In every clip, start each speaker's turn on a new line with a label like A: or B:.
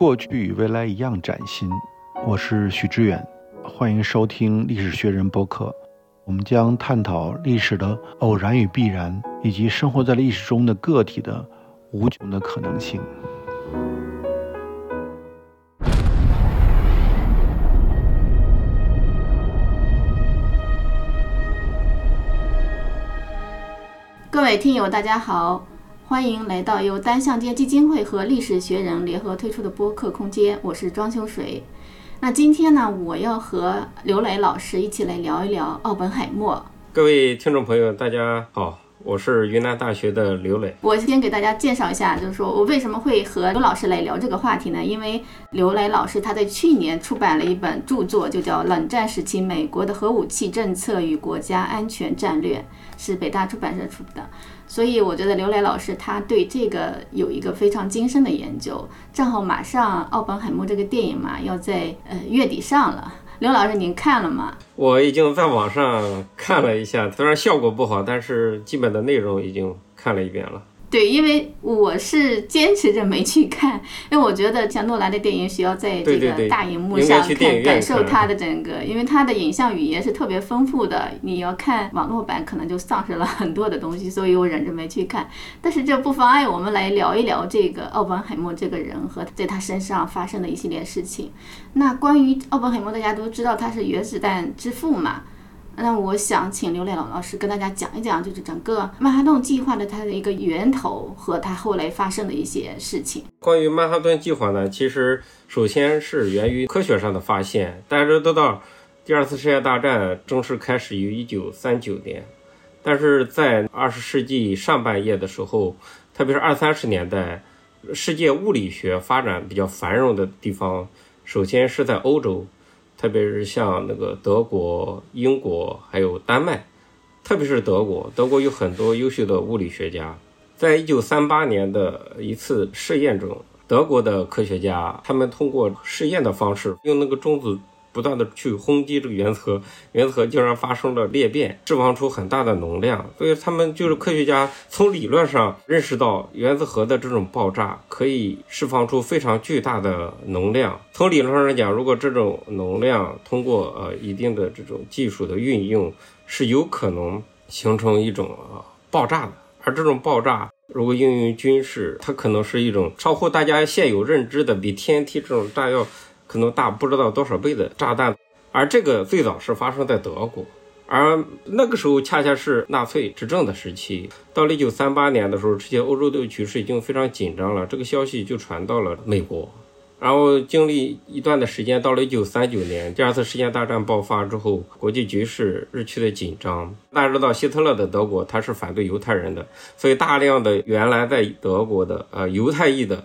A: 过去与未来一样崭新。我是许知远，欢迎收听历史学人播客。我们将探讨历史的偶然与必然，以及生活在历史中的个体的无穷的可能性。
B: 各位听友，大家好，欢迎来到由单向街基金会和历史学人联合推出的播客空间，我是庄秋水。那今天呢，我要和刘磊老师一起来聊一聊奥本海默。
C: 各位听众朋友，大家好，我是云南大学的刘磊。
B: 我先给大家介绍一下，就是说我为什么会和刘老师来聊这个话题呢？因为刘磊老师他在去年出版了一本著作，就叫《冷战时期美国的核武器政策与国家安全战略》，是北大出版社出的。所以我觉得刘磊老师他对这个有一个非常精深的研究。正好马上奥本海默这个电影嘛，要在呃月底上了。刘老师您看了吗？
C: 我已经在网上看了一下，虽然效果不好，但是基本的内容已经看了一遍了。
B: 对，因为我是坚持着没去看，因为我觉得像诺兰的电影需要在这个大荧幕上看，感受他的整个，因为他的影像语言是特别丰富的。你要看网络版，可能就丧失了很多的东西，所以我忍着没去看。但是这不妨碍我们来聊一聊这个奥本海默这个人和在他身上发生的一系列事情。那关于奥本海默，大家都知道他是原子弹之父嘛。那我想请刘磊老老师跟大家讲一讲，就是整个曼哈顿计划的它的一个源头和它后来发生的一些事情。
C: 关于曼哈顿计划呢，其实首先是源于科学上的发现。大家都知道，第二次世界大战正式开始于一九三九年，但是在二十世纪上半叶的时候，特别是二三十年代，世界物理学发展比较繁荣的地方，首先是在欧洲。特别是像那个德国、英国还有丹麦，特别是德国，德国有很多优秀的物理学家。在一九三八年的一次试验中，德国的科学家他们通过试验的方式，用那个中子。不断的去轰击这个原子核，原子核竟然发生了裂变，释放出很大的能量。所以他们就是科学家从理论上认识到原子核的这种爆炸可以释放出非常巨大的能量。从理论上来讲，如果这种能量通过呃一定的这种技术的运用，是有可能形成一种呃爆炸的。而这种爆炸如果应用于军事，它可能是一种超乎大家现有认知的，比 TNT 这种炸药。可能大不知道多少倍的炸弹，而这个最早是发生在德国，而那个时候恰恰是纳粹执政的时期。到了一九三八年的时候，这些欧洲的局势已经非常紧张了，这个消息就传到了美国。然后经历一段的时间，到了一九三九年，第二次世界大战爆发之后，国际局势日趋的紧张。大家知道，希特勒的德国他是反对犹太人的，所以大量的原来在德国的呃犹太裔的。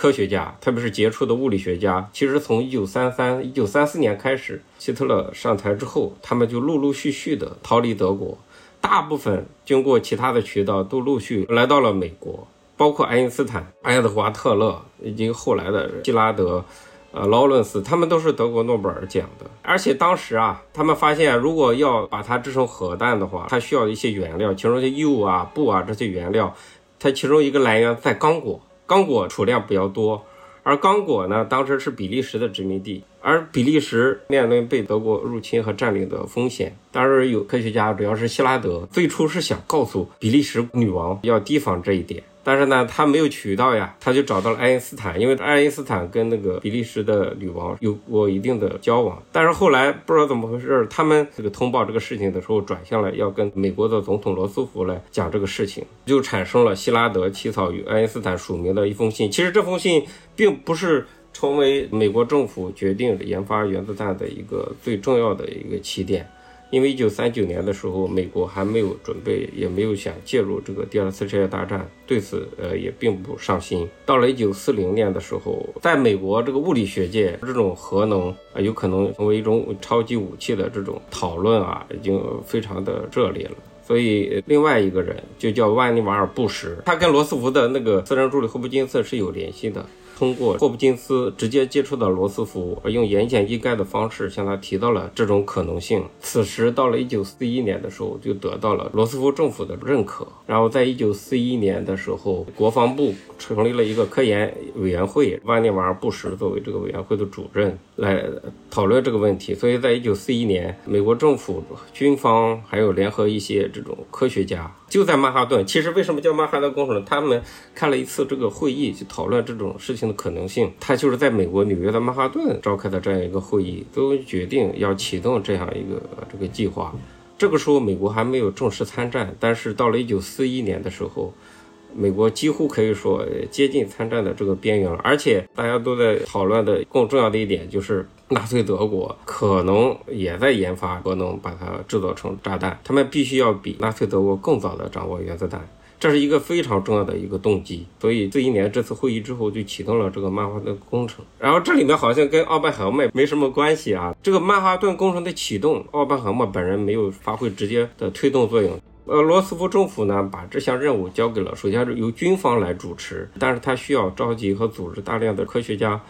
C: 科学家，特别是杰出的物理学家，其实从一九三三、一九三四年开始，希特勒上台之后，他们就陆陆续续的逃离德国，大部分经过其他的渠道都陆续来到了美国，包括爱因斯坦、爱德华特勒以及后来的希拉德、呃劳伦斯，他们都是得过诺贝尔奖的。而且当时啊，他们发现，如果要把它制成核弹的话，它需要一些原料，其中的铀啊、钚啊这些原料，它其中一个来源在刚果。刚果储量比较多，而刚果呢，当时是比利时的殖民地，而比利时面临被德国入侵和占领的风险。当时有科学家，主要是希拉德，最初是想告诉比利时女王要提防这一点。但是呢，他没有渠道呀，他就找到了爱因斯坦，因为爱因斯坦跟那个比利时的女王有过一定的交往。但是后来不知道怎么回事，他们这个通报这个事情的时候，转向了要跟美国的总统罗斯福来讲这个事情，就产生了希拉德起草与爱因斯坦署名的一封信。其实这封信并不是成为美国政府决定研发原子弹的一个最重要的一个起点。因为一九三九年的时候，美国还没有准备，也没有想介入这个第二次世界大战，对此呃也并不上心。到了一九四零年的时候，在美国这个物理学界，这种核能啊有可能成为一种超级武器的这种讨论啊，已经非常的热烈了。所以另外一个人就叫万尼瓦尔布什，他跟罗斯福的那个私人助理霍普金斯是有联系的。通过霍普金斯直接接触到罗斯福，而用言简意赅的方式向他提到了这种可能性。此时到了一九四一年的时候，就得到了罗斯福政府的认可。然后在一九四一年的时候，国防部成立了一个科研委员会，万尼瓦尔·布什作为这个委员会的主任来讨论这个问题。所以在一九四一年，美国政府、军方还有联合一些这种科学家。就在曼哈顿，其实为什么叫曼哈顿工程？他们开了一次这个会议，去讨论这种事情的可能性。他就是在美国纽约的曼哈顿召开的这样一个会议，都决定要启动这样一个这个计划。这个时候，美国还没有正式参战，但是到了一九四一年的时候，美国几乎可以说接近参战的这个边缘了。而且大家都在讨论的更重要的一点就是。纳粹德国可能也在研发核能，把它制造成炸弹。他们必须要比纳粹德国更早的掌握原子弹，这是一个非常重要的一个动机。所以这一年这次会议之后，就启动了这个曼哈顿工程。然后这里面好像跟奥本海默没什么关系啊。这个曼哈顿工程的启动，奥本海默本人没有发挥直接的推动作用。呃，罗斯福政府呢，把这项任务交给了，首先是由军方来主持，但是他需要召集和组织大量的科学家。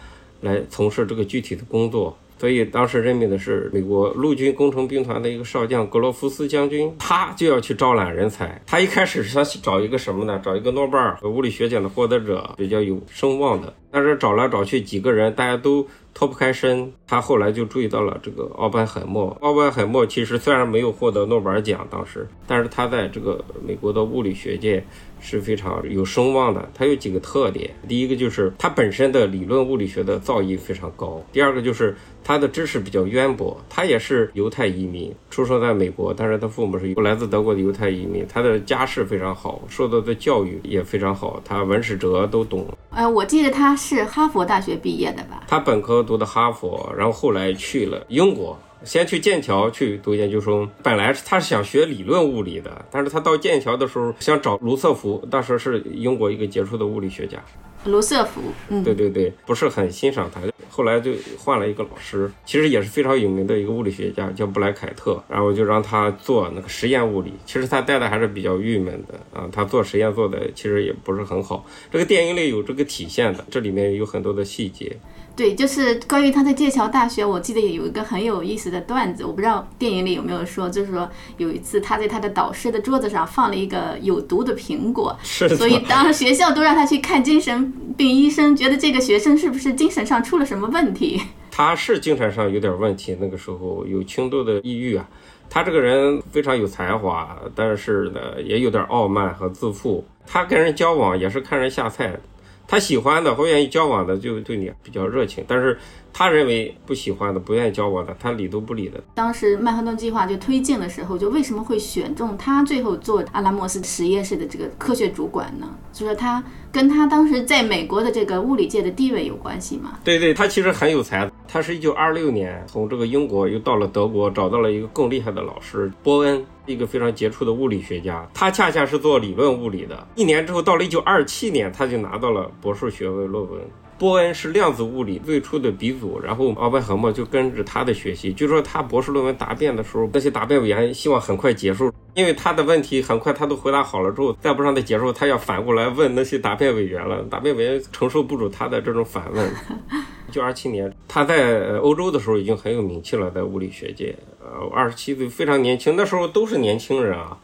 C: 来从事这个具体的工作，所以当时任命的是美国陆军工程兵团的一个少将格罗夫斯将军，他就要去招揽人才。他一开始是想找一个什么呢？找一个诺贝尔物理学奖的获得者，比较有声望的。但是找来找去几个人，大家都脱不开身。他后来就注意到了这个奥本海默。奥本海默其实虽然没有获得诺贝尔奖，当时，但是他在这个美国的物理学界是非常有声望的。他有几个特点，第一个就是他本身的理论物理学的造诣非常高；第二个就是他的知识比较渊博。他也是犹太移民，出生在美国，但是他父母是来自德国的犹太移民。他的家世非常好，受到的教育也非常好，他文史哲都懂。
B: 呃，我记得他是哈佛大学毕业的吧？
C: 他本科读的哈佛，然后后来去了英国，先去剑桥去读研究生。本来他是想学理论物理的，但是他到剑桥的时候想找卢瑟福，当时是英国一个杰出的物理学家。
B: 卢瑟福，嗯，
C: 对对对，不是很欣赏他，后来就换了一个老师，其实也是非常有名的一个物理学家，叫布莱凯特，然后就让他做那个实验物理。其实他带的还是比较郁闷的啊，他做实验做的其实也不是很好。这个电影里有这个体现的，这里面有很多的细节。
B: 对，就是关于他在剑桥大学，我记得也有一个很有意思的段子，我不知道电影里有没有说，就是说有一次他在他的导师的桌子上放了一个有毒的苹果，所以当学校都让他去看精神病医生，觉得这个学生是不是精神上出了什么问题？
C: 他是精神上有点问题，那个时候有轻度的抑郁啊。他这个人非常有才华，但是呢也有点傲慢和自负，他跟人交往也是看人下菜。他喜欢的或愿意交往的就对你比较热情，但是他认为不喜欢的、不愿意交往的，他理都不理的。
B: 当时曼哈顿计划就推进的时候，就为什么会选中他最后做阿拉莫斯实验室的这个科学主管呢？就说他跟他当时在美国的这个物理界的地位有关系吗？
C: 对对，他其实很有才。他是一九二六年从这个英国又到了德国，找到了一个更厉害的老师波恩。一个非常杰出的物理学家，他恰恰是做理论物理的。一年之后，到了一九二七年，他就拿到了博士学位论文。波恩是量子物理最初的鼻祖，然后奥本海默就跟着他的学习。据说他博士论文答辩的时候，那些答辩委员希望很快结束，因为他的问题很快他都回答好了之后，再不让他结束，他要反过来问那些答辩委员了。答辩委员承受不住他的这种反问。一九二七年，他在欧洲的时候已经很有名气了，在物理学界。呃，二十七岁非常年轻，那时候都是年轻人啊。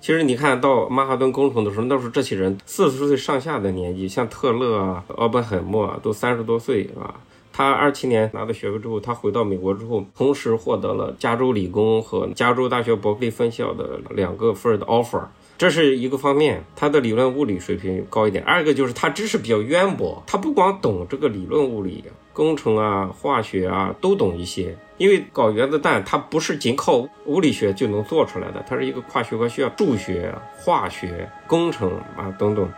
C: 其实你看到曼哈顿工程的时候，那时候这些人四十岁上下的年纪，像特勒啊、奥本海默啊，都三十多岁，是吧？他二七年拿到学位之后，他回到美国之后，同时获得了加州理工和加州大学伯克利分校的两个份的 offer，这是一个方面，他的理论物理水平高一点。二个就是他知识比较渊博，他不光懂这个理论物理。工程啊，化学啊，都懂一些。因为搞原子弹，它不是仅靠物理学就能做出来的，它是一个跨学科，需要数学、化学、工程啊等等。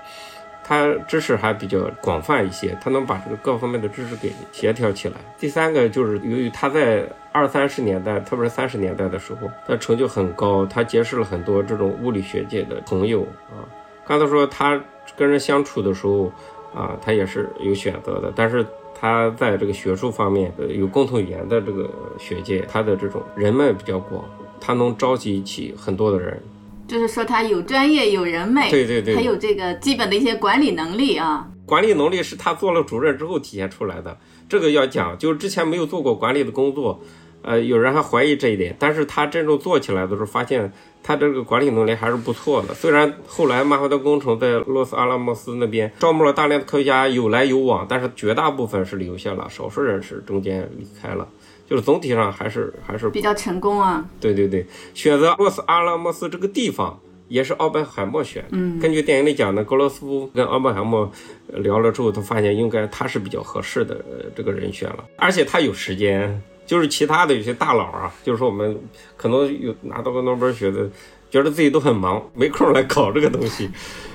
C: 他知识还比较广泛一些，他能把这个各方面的知识给协调起来。第三个就是由于他在二三十年代，特别是三十年代的时候，他成就很高，他结识了很多这种物理学界的朋友啊。刚才说他跟人相处的时候啊，他也是有选择的，但是。他在这个学术方面，呃，有共同语言的这个学界，他的这种人脉比较广，他能召集起很多的人。
B: 就是说他有专业、有人脉，
C: 对对对，
B: 还有这个基本的一些管理能力啊。
C: 管理能力是他做了主任之后体现出来的，这个要讲，就是之前没有做过管理的工作，呃，有人还怀疑这一点，但是他真正做起来的时候，发现他这个管理能力还是不错的。虽然后来曼哈顿工程在洛斯阿拉莫斯那边招募了大量的科学家，有来有往，但是绝大部分是留下了，少数人是中间离开了，就是总体上还是还是
B: 比较成功啊。
C: 对对对，选择洛斯阿拉莫斯这个地方。也是奥本海默选。嗯，根据电影里讲的，格罗斯夫跟奥本海默聊了之后，他发现应该他是比较合适的这个人选了，而且他有时间。就是其他的有些大佬啊，就是说我们可能有拿到过诺贝尔学的，觉得自己都很忙，没空来搞这个东西，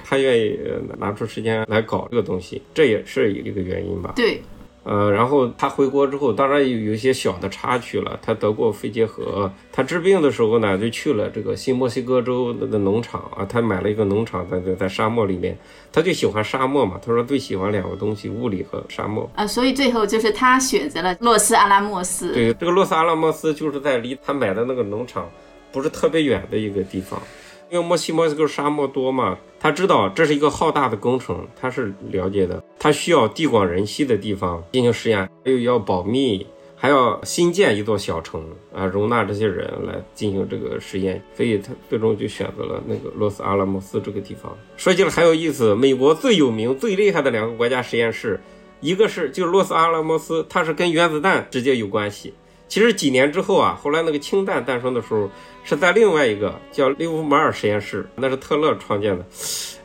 C: 他愿意拿出时间来搞这个东西，这也是一个原因吧。
B: 对。
C: 呃，然后他回国之后，当然有有一些小的插曲了。他得过肺结核，他治病的时候呢，就去了这个新墨西哥州的农场啊，他买了一个农场，在在在沙漠里面，他就喜欢沙漠嘛。他说最喜欢两个东西，物理和沙漠
B: 啊。所以最后就是他选择了洛斯阿拉莫斯。
C: 对，这个洛斯阿拉莫斯就是在离他买的那个农场不是特别远的一个地方。因为墨西墨西哥沙漠多嘛，他知道这是一个浩大的工程，他是了解的。他需要地广人稀的地方进行实验，又要保密，还要新建一座小城啊，容纳这些人来进行这个实验。所以他最终就选择了那个洛斯阿拉莫斯这个地方。说起来很有意思，美国最有名、最厉害的两个国家实验室，一个是就是洛斯阿拉莫斯，它是跟原子弹直接有关系。其实几年之后啊，后来那个氢弹诞生的时候，是在另外一个叫利弗马尔实验室，那是特勒创建的。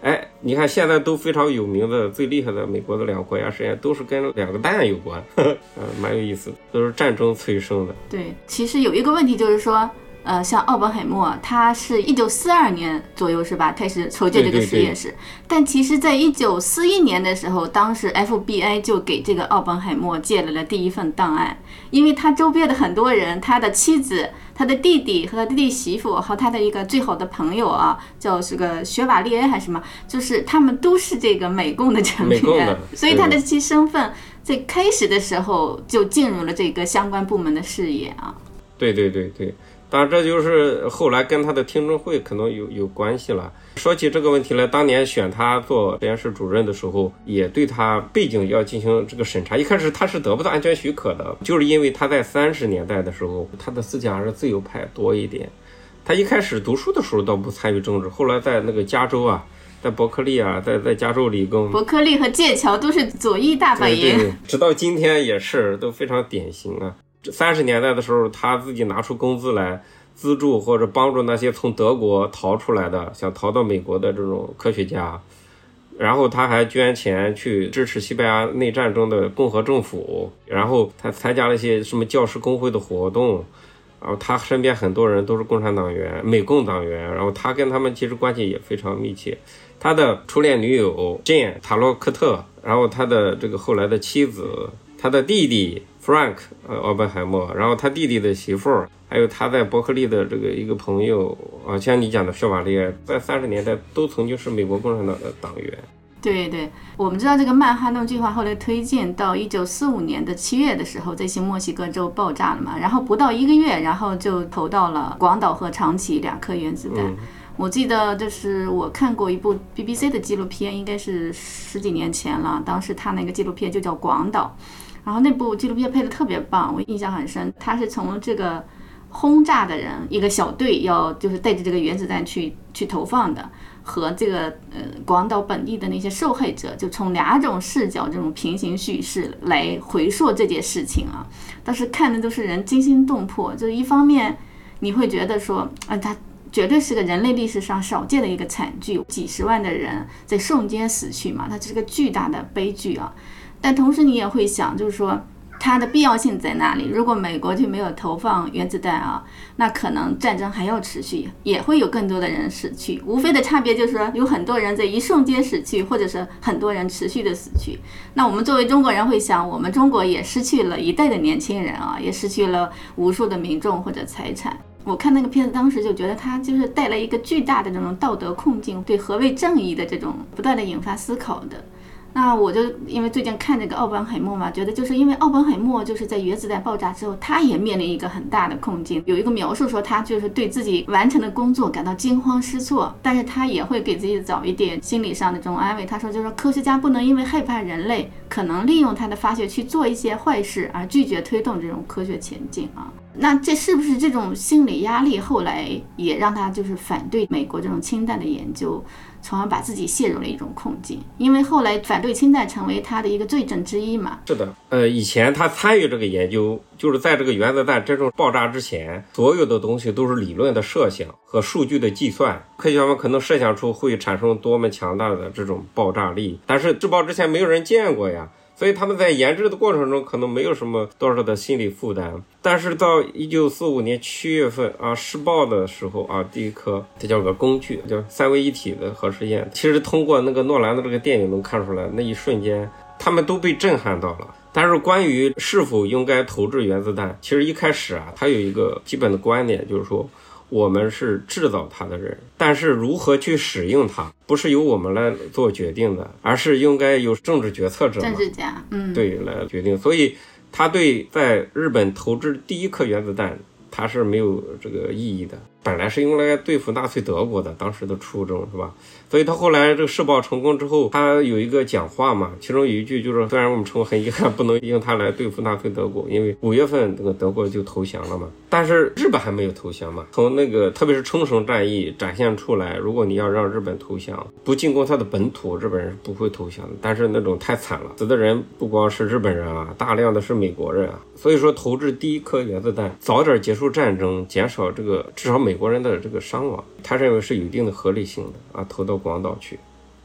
C: 哎，你看现在都非常有名的、最厉害的美国的两个国家实验，都是跟两个弹有关，嗯，蛮有意思，都是战争催生的。
B: 对，其实有一个问题就是说。呃，像奥本海默，他是一九四二年左右是吧，开始筹建这个实验室。但其实，在一九四一年的时候，当时 FBI 就给这个奥本海默借来了第一份档案，因为他周边的很多人，他的妻子、他的弟弟和他弟弟媳妇和他的一个最好的朋友啊，叫这个雪瓦利埃还是什么，就是他们都是这个美共的成员，所以他的其身份在开始的时候就进入了这个相关部门的视野啊。
C: 对对对对。当然，这就是后来跟他的听证会可能有有关系了。说起这个问题来，当年选他做实验室主任的时候，也对他背景要进行这个审查。一开始他是得不到安全许可的，就是因为他在三十年代的时候，他的思想还是自由派多一点。他一开始读书的时候倒不参与政治，后来在那个加州啊，在伯克利啊，在在加州理工，
B: 伯克利和剑桥都是左翼大本营，
C: 直到今天也是都非常典型啊。三十年代的时候，他自己拿出工资来资助或者帮助那些从德国逃出来的、想逃到美国的这种科学家，然后他还捐钱去支持西班牙内战中的共和政府，然后他参加了一些什么教师工会的活动，然后他身边很多人都是共产党员、美共党员，然后他跟他们其实关系也非常密切。他的初恋女友 Jane 塔洛克特，然后他的这个后来的妻子，他的弟弟。Frank，呃，奥本海默，然后他弟弟的媳妇儿，还有他在伯克利的这个一个朋友，啊，像你讲的薛瓦利耶，在三十年代都曾经是美国共产党的党员。
B: 对对，我们知道这个曼哈顿计划后来推进到一九四五年的七月的时候，在新墨西哥州爆炸了嘛，然后不到一个月，然后就投到了广岛和长崎两颗原子弹。我记得就是我看过一部 BBC 的纪录片，应该是十几年前了，当时他那个纪录片就叫《广岛》。然后那部纪录片配的特别棒，我印象很深。他是从这个轰炸的人一个小队要就是带着这个原子弹去去投放的，和这个呃广岛本地的那些受害者，就从两种视角这种平行叙事来回溯这件事情啊。当时看的都是人惊心动魄，就是一方面你会觉得说，啊，他绝对是个人类历史上少见的一个惨剧，几十万的人在瞬间死去嘛，它是个巨大的悲剧啊。但同时，你也会想，就是说它的必要性在哪里？如果美国就没有投放原子弹啊，那可能战争还要持续，也会有更多的人死去。无非的差别就是说，有很多人在一瞬间死去，或者是很多人持续的死去。那我们作为中国人会想，我们中国也失去了一代的年轻人啊，也失去了无数的民众或者财产。我看那个片子，当时就觉得它就是带来一个巨大的这种道德困境，对何为正义的这种不断的引发思考的。那我就因为最近看这个奥本海默嘛，觉得就是因为奥本海默就是在原子弹爆炸之后，他也面临一个很大的困境。有一个描述说他就是对自己完成的工作感到惊慌失措，但是他也会给自己找一点心理上的这种安慰。他说，就是科学家不能因为害怕人类可能利用他的发现去做一些坏事而拒绝推动这种科学前进啊。那这是不是这种心理压力后来也让他就是反对美国这种氢弹的研究？从而把自己陷入了一种困境，因为后来反对氢弹成为他的一个罪证之一嘛。
C: 是的，呃，以前他参与这个研究，就是在这个原子弹真正爆炸之前，所有的东西都是理论的设想和数据的计算。科学家们可能设想出会产生多么强大的这种爆炸力，但是制爆之前没有人见过呀。所以他们在研制的过程中可能没有什么多少的心理负担，但是到一九四五年七月份啊试爆的时候啊，第一颗这叫个工具，叫三位一体的核试验。其实通过那个诺兰的这个电影能看出来，那一瞬间他们都被震撼到了。但是关于是否应该投掷原子弹，其实一开始啊，他有一个基本的观点，就是说。我们是制造它的人，但是如何去使用它，不是由我们来做决定的，而是应该由政治决策者、
B: 政治家，嗯，
C: 对来决定。所以，他对在日本投掷第一颗原子弹。他是没有这个意义的，本来是用来对付纳粹德国的，当时的初衷是吧？所以他后来这个试爆成功之后，他有一个讲话嘛，其中有一句就是，虽然我们称很遗憾不能用它来对付纳粹德国，因为五月份这个德国就投降了嘛，但是日本还没有投降嘛。从那个特别是冲绳战役展现出来，如果你要让日本投降，不进攻他的本土，日本人是不会投降的。但是那种太惨了，死的人不光是日本人啊，大量的是美国人啊。所以说，投掷第一颗原子弹，早点结束战争，减少这个至少美美国人的这个伤亡，他认为是有一定的合理性的啊，投到广岛去。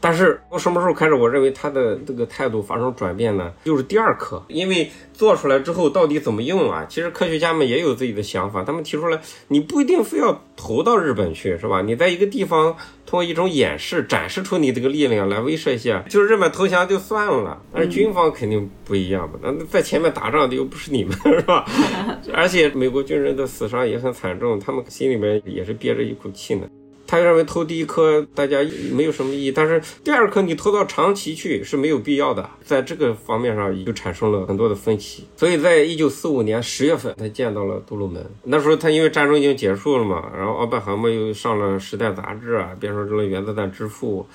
C: 但是从什么时候开始，我认为他的这个态度发生转变呢？就是第二课，因为做出来之后到底怎么用啊？其实科学家们也有自己的想法，他们提出来，你不一定非要投到日本去，是吧？你在一个地方通过一种演示展示出你这个力量来威慑一下，就是日本投降就算了。但是军方肯定不一样吧？那在前面打仗的又不是你们，是吧？而且美国军人的死伤也很惨重，他们心里面也是憋着一口气呢。他认为偷第一颗大家没有什么意义，但是第二颗你偷到长崎去是没有必要的，在这个方面上就产生了很多的分歧。所以在一九四五年十月份，他见到了杜鲁门。那时候他因为战争已经结束了嘛，然后奥本海默又上了《时代》杂志啊，变成了原子弹之父。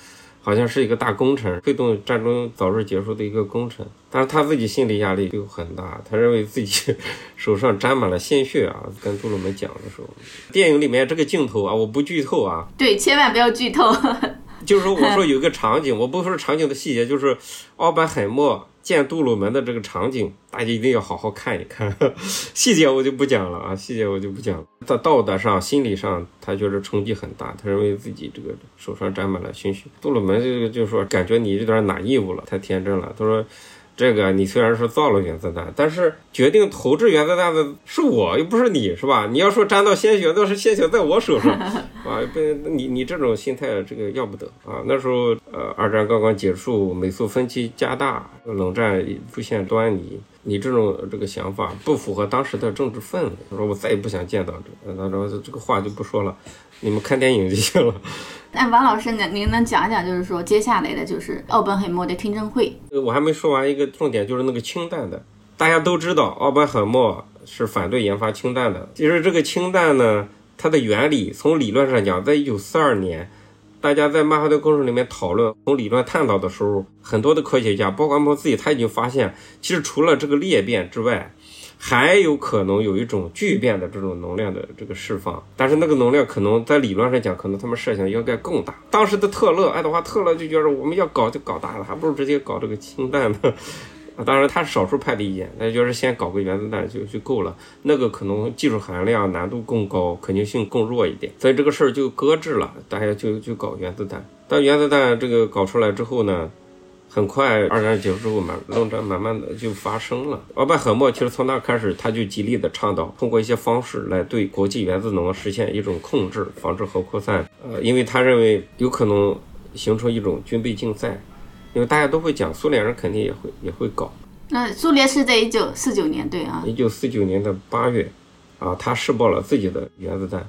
C: 好像是一个大工程，推动战争早日结束的一个工程，但是他自己心理压力就很大，他认为自己手上沾满了鲜血啊。跟杜鲁门讲的时候，电影里面这个镜头啊，我不剧透啊，
B: 对，千万不要剧透。
C: 就是说，我说有一个场景，我不说场景的细节，就是奥本海默。见杜鲁门的这个场景，大家一定要好好看一看，细节我就不讲了啊，细节我就不讲了。在道德上、心理上，他就是冲击很大，他认为自己这个手上沾满了鲜血。杜鲁门这个就说，感觉你有点拿义务了，太天真了。他说。这个你虽然是造了原子弹，但是决定投掷原子弹的是我，又不是你，是吧？你要说沾到鲜血，那是鲜血在我手上，啊，不，你你这种心态，这个要不得啊！那时候，呃，二战刚刚结束，美苏分歧加大，冷战出现端倪，你这种这个想法不符合当时的政治氛围。他说我再也不想见到这，他说这个话就不说了，你们看电影就行了。
B: 那王老师呢？您能讲讲，就是说接下来的就是奥本海默的听证会？
C: 我还没说完一个重点，就是那个氢弹的。大家都知道，奥本海默是反对研发氢弹的。其实这个氢弹呢，它的原理从理论上讲，在一九四二年，大家在曼哈顿工程里面讨论，从理论探讨的时候，很多的科学家，包括我自己，他已经发现，其实除了这个裂变之外。还有可能有一种聚变的这种能量的这个释放，但是那个能量可能在理论上讲，可能他们设想应该更大。当时的特勒，爱德华特勒就觉得我们要搞就搞大了，还不如直接搞这个氢弹呢。啊，当然他是少数派的意见，那就是先搞个原子弹就就够了，那个可能技术含量难度更高，可行性更弱一点，所以这个事儿就搁置了，大家就就搞原子弹。但原子弹这个搞出来之后呢？很快，二战结束之后慢，冷战慢慢的就发生了。奥本海默其实从那开始，他就极力的倡导通过一些方式来对国际原子能实现一种控制，防止核扩散。呃，因为他认为有可能形成一种军备竞赛，因为大家都会讲，苏联人肯定也会也会搞。
B: 那苏联是在一九四九年对啊，
C: 一九四九年的八月，啊，他试爆了自己的原子弹。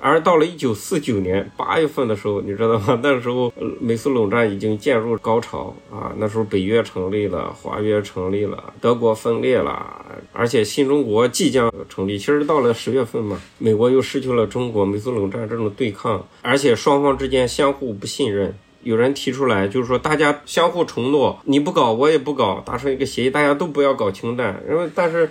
C: 而到了一九四九年八月份的时候，你知道吗？那时候美苏冷战已经渐入高潮啊。那时候北约成立了，华约成立了，德国分裂了，而且新中国即将成立。其实到了十月份嘛，美国又失去了中国，美苏冷战这种对抗，而且双方之间相互不信任。有人提出来，就是说大家相互承诺，你不搞，我也不搞，达成一个协议，大家都不要搞氢弹。因为但是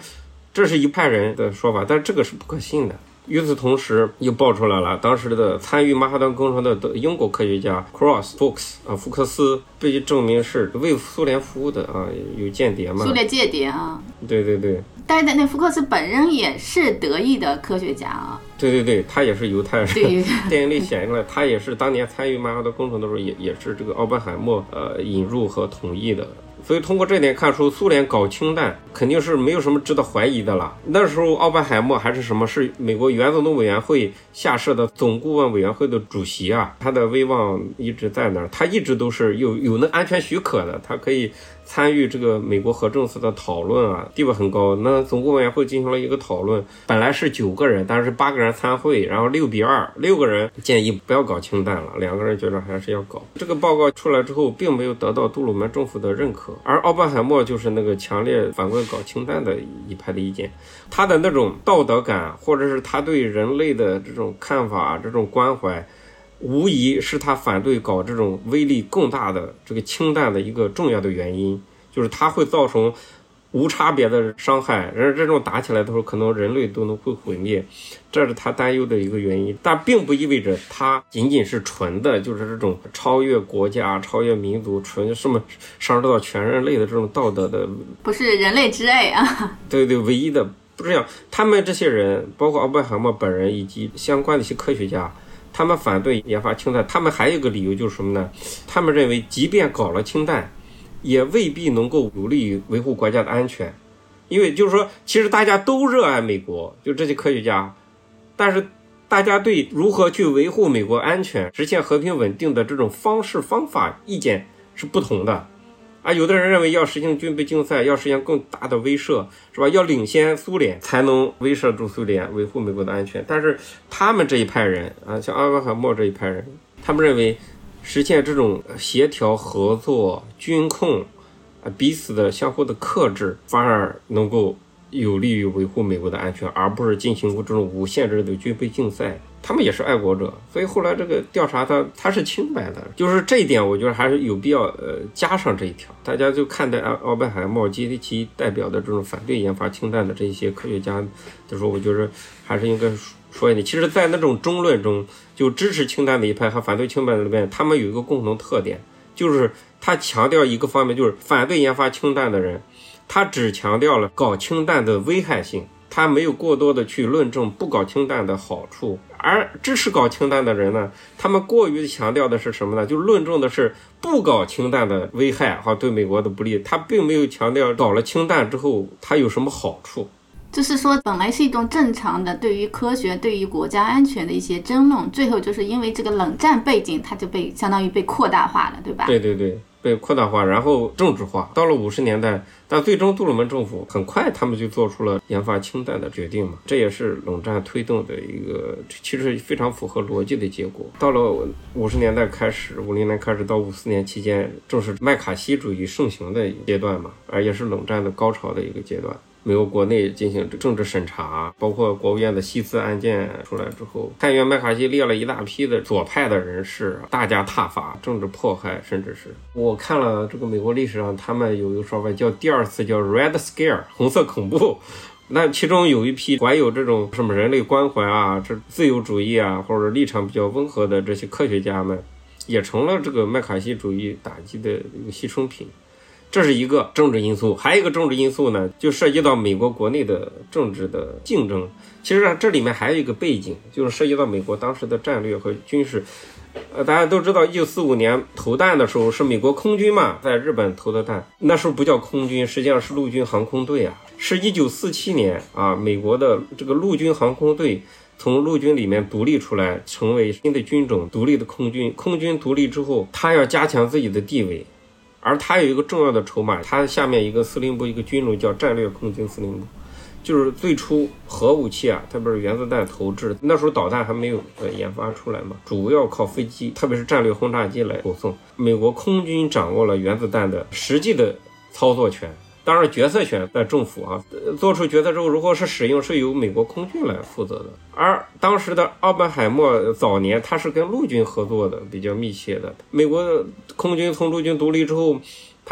C: 这是一派人的说法，但是这个是不可信的。与此同时，又爆出来了，当时的参与曼哈顿工程的英国科学家 Cross Fuchs 啊，福克斯被证明是为苏联服务的啊，有间谍嘛？
B: 苏联间谍啊？
C: 对对对。
B: 但是那福克斯本人也是德裔的科学家啊。
C: 对对对，他也是犹太人。
B: 对。
C: 电影里显出来，他也是当年参与曼哈顿工程的时候，也也是这个奥本海默呃引入和同意的。所以通过这点看出，苏联搞氢弹肯定是没有什么值得怀疑的了。那时候奥本海默还是什么？是美国原子能委员会下设的总顾问委员会的主席啊，他的威望一直在那儿，他一直都是有有那安全许可的，他可以。参与这个美国核政策的讨论啊，地位很高。那总顾委员会进行了一个讨论，本来是九个人，但是八个人参会，然后六比二，六个人建议不要搞氢弹了，两个人觉得还是要搞。这个报告出来之后，并没有得到杜鲁门政府的认可，而奥本海默就是那个强烈反对搞氢弹的一派的意见。他的那种道德感，或者是他对人类的这种看法、这种关怀。无疑是他反对搞这种威力更大的这个氢弹的一个重要的原因，就是它会造成无差别的伤害，而这种打起来的时候，可能人类都能会毁灭，这是他担忧的一个原因。但并不意味着它仅仅是纯的，就是这种超越国家、超越民族、纯什么上升到全人类的这种道德的，
B: 不是人类之爱啊。
C: 对对，唯一的不是这样。他们这些人，包括奥本海默本人以及相关的一些科学家。他们反对研发氢弹，他们还有个理由就是什么呢？他们认为，即便搞了氢弹，也未必能够有利于维护国家的安全，因为就是说，其实大家都热爱美国，就这些科学家，但是大家对如何去维护美国安全、实现和平稳定的这种方式方法意见是不同的。啊，有的人认为要实行军备竞赛，要实现更大的威慑，是吧？要领先苏联，才能威慑住苏联，维护美国的安全。但是他们这一派人啊，像阿本海默这一派人，他们认为实现这种协调合作、军控啊，彼此的相互的克制，反而能够有利于维护美国的安全，而不是进行过这种无限制的军备竞赛。他们也是爱国者，所以后来这个调查他他是清白的，就是这一点，我觉得还是有必要呃加上这一条。大家就看待奥奥本海默及其代表的这种反对研发氢弹的这些科学家的时候，我觉得还是应该说一点。其实，在那种争论中，就支持氢弹的一派和反对氢弹的一派，他们有一个共同特点，就是他强调一个方面，就是反对研发氢弹的人，他只强调了搞氢弹的危害性。他没有过多的去论证不搞氢弹的好处，而支持搞氢弹的人呢，他们过于强调的是什么呢？就论证的是不搞氢弹的危害哈，对美国的不利。他并没有强调搞了氢弹之后它有什么好处。
B: 就是说，本来是一种正常的对于科学、对于国家安全的一些争论，最后就是因为这个冷战背景，它就被相当于被扩大化了，对吧？
C: 对对对。被扩大化，然后政治化。到了五十年代，但最终杜鲁门政府很快，他们就做出了研发氢弹的决定嘛。这也是冷战推动的一个，其实非常符合逻辑的结果。到了五十年代开始，五零年开始到五四年期间，正是麦卡锡主义盛行的阶段嘛，而也是冷战的高潮的一个阶段。美国国内进行政治审查，包括国务院的西斯案件出来之后，参议员麦卡锡列了一大批的左派的人士，大加挞伐，政治迫害，甚至是我看了这个美国历史上，他们有一个说法叫第二次叫 Red Scare 红色恐怖，那其中有一批怀有这种什么人类关怀啊，这自由主义啊，或者立场比较温和的这些科学家们，也成了这个麦卡锡主义打击的一个牺牲品。这是一个政治因素，还有一个政治因素呢，就涉及到美国国内的政治的竞争。其实啊这里面还有一个背景，就是涉及到美国当时的战略和军事。呃，大家都知道，一九四五年投弹的时候是美国空军嘛，在日本投的弹，那时候不叫空军，实际上是陆军航空队啊。是一九四七年啊，美国的这个陆军航空队从陆军里面独立出来，成为新的军种，独立的空军。空军独立之后，他要加强自己的地位。而他有一个重要的筹码，他下面一个司令部，一个军种叫战略空军司令部，就是最初核武器啊，特别是原子弹投掷，那时候导弹还没有呃研发出来嘛，主要靠飞机，特别是战略轰炸机来护送。美国空军掌握了原子弹的实际的操作权。当然，决策权在政府啊，做出决策之后，如果是使用，是由美国空军来负责的。而当时的奥本海默早年，他是跟陆军合作的，比较密切的。美国空军从陆军独立之后。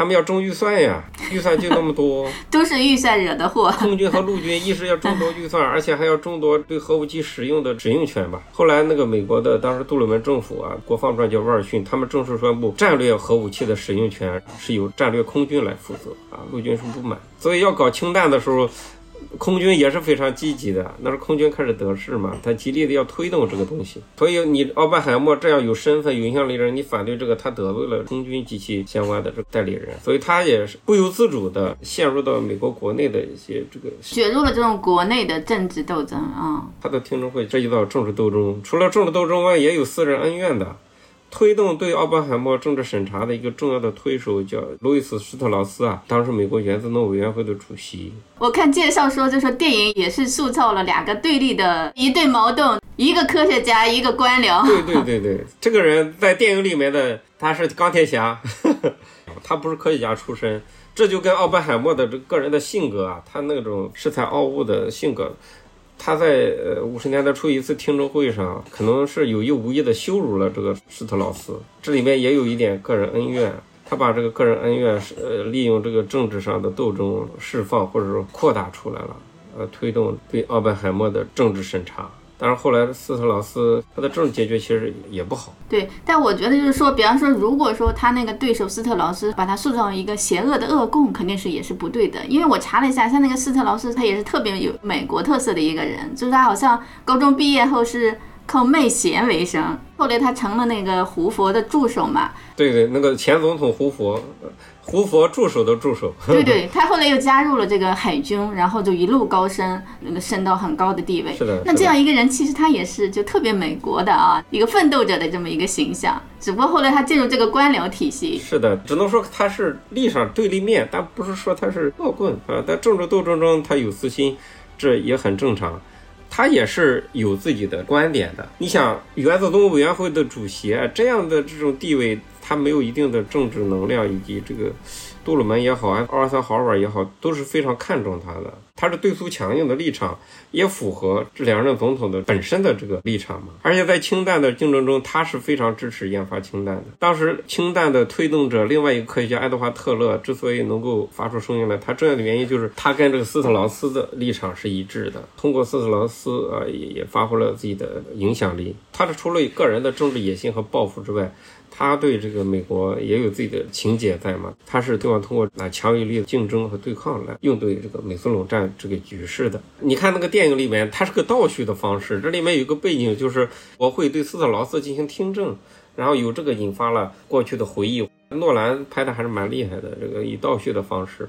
C: 他们要争预算呀，预算就那么多，
B: 都是预算惹的祸。
C: 空军和陆军一是要争夺预算，而且还要争夺对核武器使用的使用权吧。后来那个美国的当时杜鲁门政府啊，国防部长叫威尔逊，他们正式宣布战略核武器的使用权是由战略空军来负责啊，陆军是不满，所以要搞氢弹的时候。空军也是非常积极的，那是空军开始得势嘛，他极力的要推动这个东西。所以你奥本海默这样有身份、有影响力的人，你反对这个，他得罪了空军及其相关的这个代理人，所以他也是不由自主的陷入到美国国内的一些这个
B: 卷入了这种国内的政治斗争啊。
C: 他的听证会涉及到政治斗争，除了政治斗争外，也有私人恩怨的。推动对奥本海默政治审查的一个重要的推手叫路易斯·施特劳斯啊，当时美国原子能委员会的主席。
B: 我看介绍说，就说电影也是塑造了两个对立的一对矛盾，一个科学家，一个官僚。
C: 对对对对，这个人在电影里面的他是钢铁侠，他不是科学家出身，这就跟奥本海默的这个人的性格啊，他那种恃才傲物的性格。他在呃五十年代初一次听证会上，可能是有意无意的羞辱了这个施特劳斯，这里面也有一点个人恩怨。他把这个个人恩怨是呃利用这个政治上的斗争释放，或者说扩大出来了，呃推动对奥本海默的政治审查。但是后来斯特劳斯他的这种结局其实也不好。
B: 对，但我觉得就是说，比方说，如果说他那个对手斯特劳斯把他塑造一个邪恶的恶棍，肯定是也是不对的。因为我查了一下，像那个斯特劳斯，他也是特别有美国特色的一个人，就是他好像高中毕业后是靠卖咸为生，后来他成了那个胡佛的助手嘛。
C: 对对，那个前总统胡佛。胡佛助手的助手，
B: 对对，他后来又加入了这个海军，然后就一路高升，那个升到很高的地位。
C: 是的，
B: 那这样一个人，其实他也是就特别美国的啊，一个奋斗者的这么一个形象。只不过后来他进入这个官僚体系。
C: 是的，只能说他是立上对立面，但不是说他是恶棍啊。在政治斗争中，他有私心，这也很正常。他也是有自己的观点的。你想，原子动物委员会的主席这样的这种地位。他没有一定的政治能量，以及这个杜鲁门也好啊，奥尔森豪尔也好，都是非常看重他的。他是对苏强硬的立场，也符合这两任总统的本身的这个立场嘛。而且在氢弹的竞争中，他是非常支持研发氢弹的。当时氢弹的推动者，另外一个科学家爱德华特勒之所以能够发出声音来，他重要的原因就是他跟这个斯特劳斯的立场是一致的。通过斯特劳斯啊，也也发挥了自己的影响力。他是除了个人的政治野心和抱负之外，他对这个美国也有自己的情节在嘛？他是希望通过啊强有力的竞争和对抗来应对这个美苏冷战这个局势的。你看那个电影里面，它是个倒叙的方式，这里面有一个背景，就是国会对斯特劳斯进行听证，然后有这个引发了过去的回忆。诺兰拍的还是蛮厉害的，这个以倒叙的方式。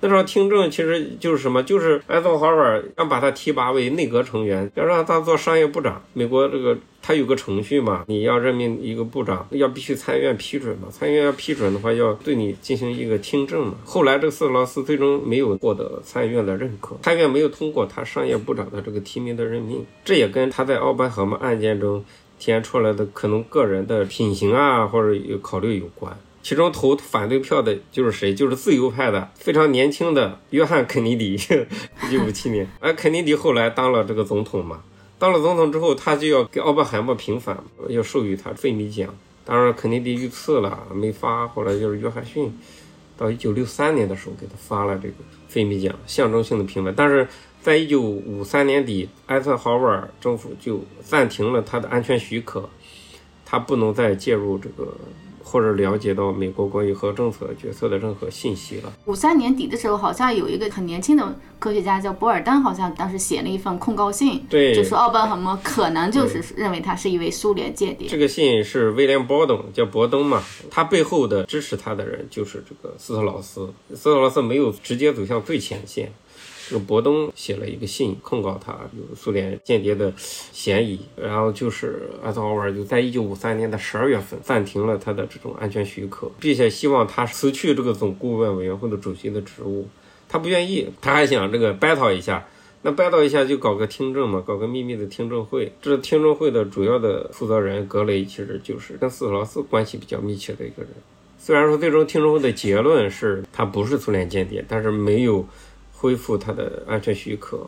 C: 那时候听证其实就是什么，就是艾森豪尔要把他提拔为内阁成员，要让他做商业部长。美国这个他有个程序嘛，你要任命一个部长，要必须参议院批准嘛。参议院要批准的话，要对你进行一个听证嘛。后来这个斯特劳斯最终没有获得参议院的认可，参议院没有通过他商业部长的这个提名的任命，这也跟他在奥本海默案件中体现出来的可能个人的品行啊，或者有考虑有关。其中投反对票的就是谁？就是自由派的非常年轻的约翰肯尼迪，一九五七年。而肯尼迪后来当了这个总统嘛，当了总统之后，他就要给奥本海默平反，要授予他费米奖。当然，肯尼迪遇刺了，没发。后来就是约翰逊，到一九六三年的时候给他发了这个费米奖，象征性的平反。但是在一九五三年底，艾森豪威尔政府就暂停了他的安全许可，他不能再介入这个。或者了解到美国关于核政策决策的任何信息了。
B: 五三年底的时候，好像有一个很年轻的科学家叫博尔登，好像当时写了一份控告信，
C: 对，
B: 就说奥本海默可能就是认为他是一位苏联间谍。
C: 这个信是威廉·波登，叫博登嘛，他背后的支持他的人就是这个斯特劳斯。斯特劳斯没有直接走向最前线。这个博登写了一个信控告他有苏联间谍的嫌疑，然后就是艾森豪威尔就在一九五三年的十二月份暂停了他的这种安全许可，并且希望他辞去这个总顾问委员会的主席的职务。他不愿意，他还想这个 battle 一下，那掰到一下就搞个听证嘛，搞个秘密的听证会。这听证会的主要的负责人格雷，其实就是跟斯特劳斯关系比较密切的一个人。虽然说最终听证会的结论是他不是苏联间谍，但是没有恢复他的安全许可，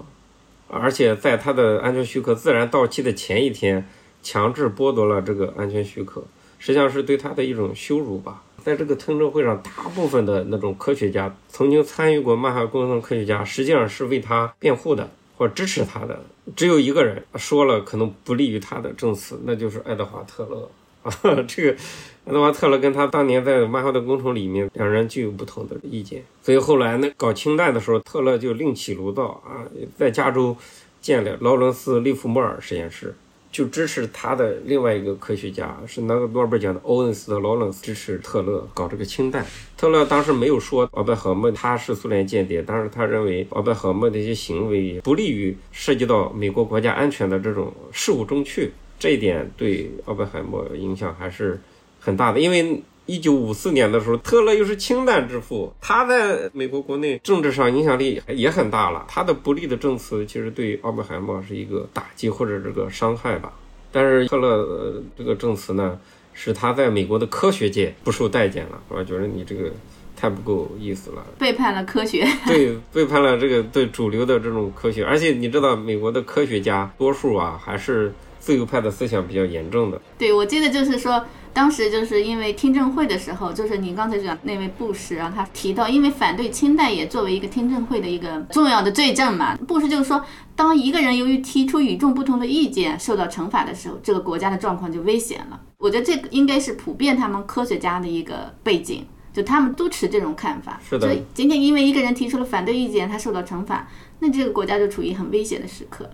C: 而且在他的安全许可自然到期的前一天，强制剥夺了这个安全许可，实际上是对他的一种羞辱吧。在这个听证会上，大部分的那种科学家，曾经参与过曼哈顿工程科学家，实际上是为他辩护的，或支持他的。只有一个人说了可能不利于他的证词，那就是爱德华·特勒啊。这个爱德华·特勒跟他当年在曼哈顿工程里面，两人具有不同的意见。所以后来那搞氢弹的时候，特勒就另起炉灶啊，在加州建了劳伦斯·利弗莫尔实验室。就支持他的另外一个科学家是拿个诺贝尔奖的欧文斯的劳伦斯支持特勒搞这个氢弹。特勒当时没有说奥本海默他是苏联间谍，但是他认为奥本海默的一些行为不利于涉及到美国国家安全的这种事务中去，这一点对奥本海默影响还是很大的，因为。一九五四年的时候，特勒又是氢弹之父，他在美国国内政治上影响力也很大了。他的不利的证词其实对奥本海默是一个打击或者这个伤害吧。但是特勒这个证词呢，使他在美国的科学界不受待见了，我觉得你这个太不够意思了，
B: 背叛了科学。
C: 对，背叛了这个对主流的这种科学。而且你知道，美国的科学家多数啊，还是自由派的思想比较严重的。
B: 对，我记得就是说。当时就是因为听证会的时候，就是您刚才讲那位布什啊，他提到，因为反对清代也作为一个听证会的一个重要的罪证嘛。布什就是说，当一个人由于提出与众不同的意见受到惩罚的时候，这个国家的状况就危险了。我觉得这个应该是普遍他们科学家的一个背景，就他们都持这种看法。
C: 是的。
B: 所以仅仅因为一个人提出了反对意见，他受到惩罚，那这个国家就处于很危险的时刻。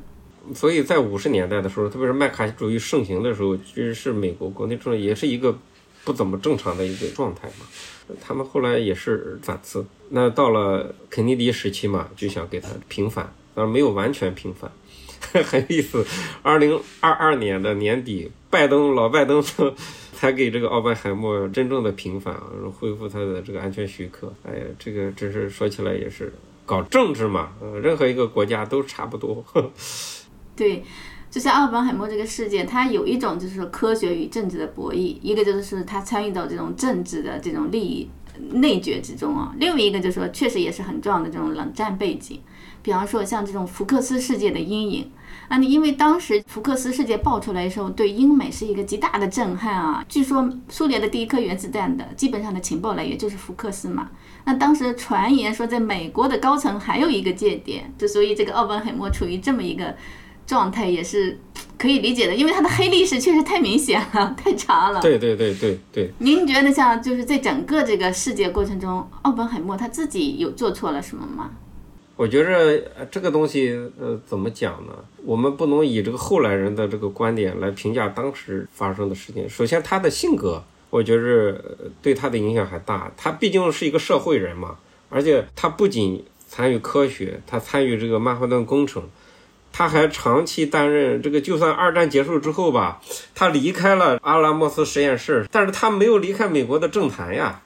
C: 所以在五十年代的时候，特别是麦卡锡主义盛行的时候，其实是美国国内政也是一个不怎么正常的一个状态嘛。他们后来也是反思。那到了肯尼迪时期嘛，就想给他平反，但是没有完全平反，很有意思。二零二二年的年底，拜登老拜登才给这个奥本海默真正的平反，恢复他的这个安全许可。哎呀，这个真是说起来也是搞政治嘛，任何一个国家都差不多。
B: 对，就像奥本海默这个事件，它有一种就是科学与政治的博弈，一个就是他参与到这种政治的这种利益内决之中啊，另外一个就是说确实也是很重要的这种冷战背景，比方说像这种福克斯事件的阴影啊，你因为当时福克斯事件爆出来的时候，对英美是一个极大的震撼啊，据说苏联的第一颗原子弹的基本上的情报来源就是福克斯嘛。那当时传言说，在美国的高层还有一个间谍，就所以这个奥本海默处于这么一个。状态也是可以理解的，因为他的黑历史确实太明显了，太长了。
C: 对对对对对。
B: 您觉得像就是在整个这个世界过程中，奥本海默他自己有做错了什么吗？
C: 我觉着这个东西，呃，怎么讲呢？我们不能以这个后来人的这个观点来评价当时发生的事情。首先，他的性格，我觉着对他的影响还大。他毕竟是一个社会人嘛，而且他不仅参与科学，他参与这个曼哈顿工程。他还长期担任这个，就算二战结束之后吧，他离开了阿拉莫斯实验室，但是他没有离开美国的政坛呀。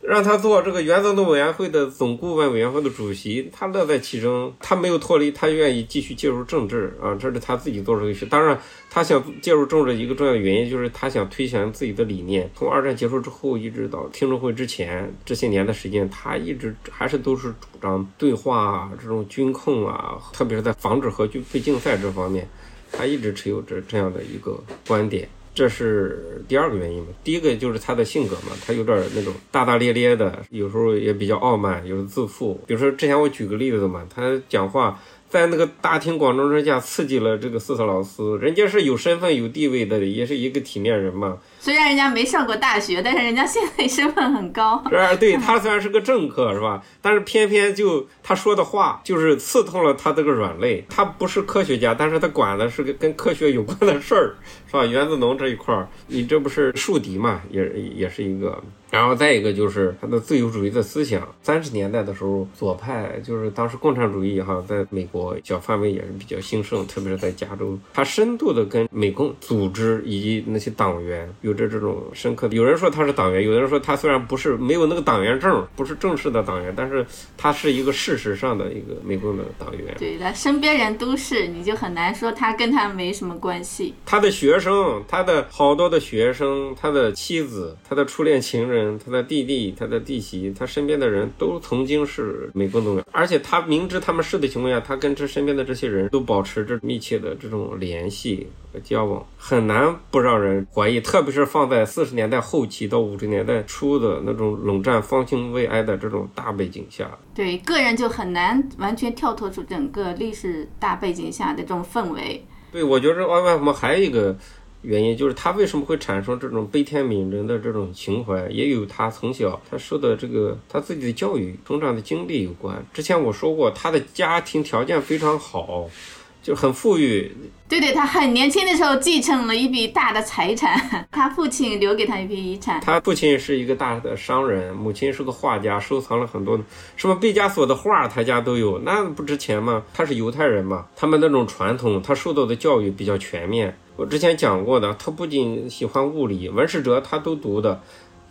C: 让他做这个原子能委员会的总顾问委员会的主席，他乐在其中，他没有脱离，他愿意继续介入政治啊，这是他自己做出的事。当然，他想介入政治一个重要的原因就是他想推行自己的理念。从二战结束之后一直到听证会之前这些年的时间，他一直还是都是主张对话啊，这种军控啊，特别是在防止核军备竞赛这方面，他一直持有着这样的一个观点。这是第二个原因嘛？第一个就是他的性格嘛，他有点那种大大咧咧的，有时候也比较傲慢，有时候自负。比如说之前我举个例子嘛，他讲话。在那个大庭广众之下刺激了这个斯特劳斯，人家是有身份有地位的，也是一个体面人嘛。
B: 虽然人家没上过大学，但是人家现在身份很高。
C: 是，对他虽然是个政客，是吧？但是偏偏就他说的话，就是刺痛了他这个软肋。他不是科学家，但是他管的是个跟科学有关的事儿，是吧？原子能这一块儿，你这不是树敌嘛？也也是一个然后再一个就是他的自由主义的思想。三十年代的时候，左派就是当时共产主义哈，在美国小范围也是比较兴盛，特别是在加州，他深度的跟美共组织以及那些党员有着这种深刻的。有人说他是党员，有人说他虽然不是没有那个党员证，不是正式的党员，但是他是一个事实上的一个美共的党员。
B: 对他身边人都是，你就很难说他跟他没什么关系。
C: 他的学生，他的好多的学生，他的妻子，他的初恋情人。他的弟弟、他的弟媳、他身边的人都曾经是美国动员，而且他明知他们是的情况下，他跟这身边的这些人都保持着密切的这种联系和交往，很难不让人怀疑。特别是放在四十年代后期到五十年代初的那种冷战方兴未艾的这种大背景下，
B: 对个人就很难完全跳脱出整个历史大背景下的这种氛围。
C: 对，我觉得外外么还有一个。原因就是他为什么会产生这种悲天悯人的这种情怀，也有他从小他受的这个他自己的教育成长的经历有关。之前我说过，他的家庭条件非常好。就很富裕，
B: 对对，他很年轻的时候继承了一笔大的财产，他父亲留给他一笔遗产。
C: 他父亲是一个大的商人，母亲是个画家，收藏了很多什么毕加索的画，他家都有，那不值钱吗？他是犹太人嘛，他们那种传统，他受到的教育比较全面。我之前讲过的，他不仅喜欢物理，文史哲他都读的。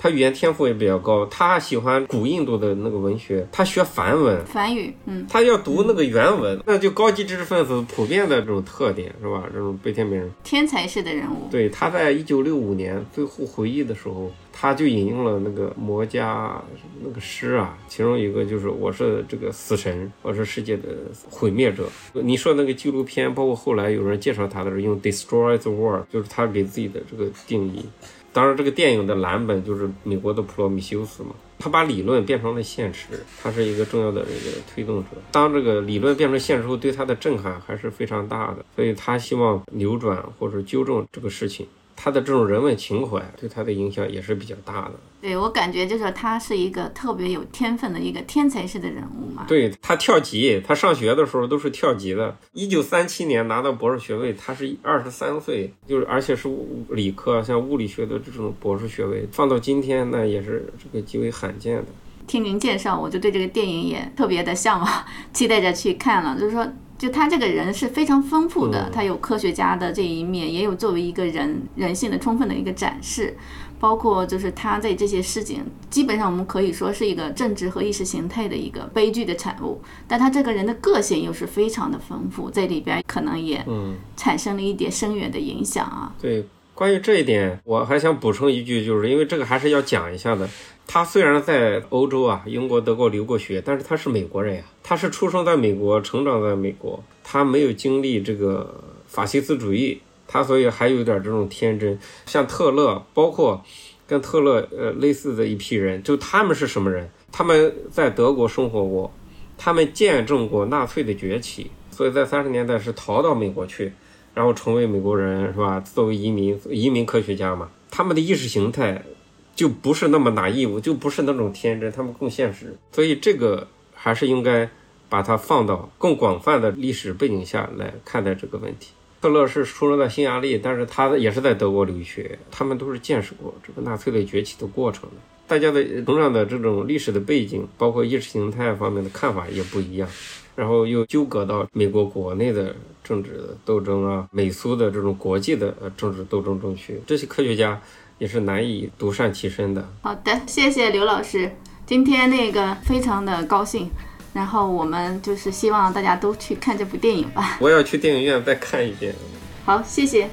C: 他语言天赋也比较高，他喜欢古印度的那个文学，他学梵文，
B: 梵语，嗯，
C: 他要读那个原文，那就高级知识分子普遍的这种特点是吧？这种悲天悯人，
B: 天才式的人物。
C: 对，他在一九六五年最后回忆的时候，他就引用了那个摩家那个诗啊，其中一个就是我是这个死神，我是世界的毁灭者。你说那个纪录片，包括后来有人介绍他的时候用 destroy the world，就是他给自己的这个定义。当然，这个电影的蓝本就是美国的普罗米修斯嘛，他把理论变成了现实，他是一个重要的这个推动者。当这个理论变成现实后，对他的震撼还是非常大的，所以他希望扭转或者纠正这个事情。他的这种人文情怀对他的影响也是比较大的。
B: 对我感觉就是他是一个特别有天分的一个天才式的人物嘛。
C: 对他跳级，他上学的时候都是跳级的。一九三七年拿到博士学位，他是二十三岁，就是而且是理科，像物理学的这种博士学位，放到今天那也是这个极为罕见的。
B: 听您介绍，我就对这个电影也特别的向往，期待着去看了。就是说。就他这个人是非常丰富的，他有科学家的这一面，也有作为一个人人性的充分的一个展示，包括就是他在这些事情，基本上我们可以说是一个政治和意识形态的一个悲剧的产物，但他这个人的个性又是非常的丰富，在里边可能也产生了一点深远的影响啊。
C: 对，关于这一点，我还想补充一句，就是因为这个还是要讲一下的。他虽然在欧洲啊，英国、德国留过学，但是他是美国人呀。他是出生在美国，成长在美国，他没有经历这个法西斯主义，他所以还有点这种天真。像特勒，包括跟特勒呃类似的一批人，就他们是什么人？他们在德国生活过，他们见证过纳粹的崛起，所以在三十年代是逃到美国去，然后成为美国人，是吧？作为移民，移民科学家嘛，他们的意识形态。就不是那么拿义务，就不是那种天真，他们更现实，所以这个还是应该把它放到更广泛的历史背景下来看待这个问题。特勒是出生在匈牙利，但是他也是在德国留学，他们都是见识过这个纳粹的崛起的过程的。大家的成长的这种历史的背景，包括意识形态方面的看法也不一样，然后又纠葛到美国国内的政治斗争啊，美苏的这种国际的政治斗争中去，这些科学家。也是难以独善其身的。
B: 好的，谢谢刘老师，今天那个非常的高兴，然后我们就是希望大家都去看这部电影吧。
C: 我要去电影院再看一遍。
B: 好，谢谢。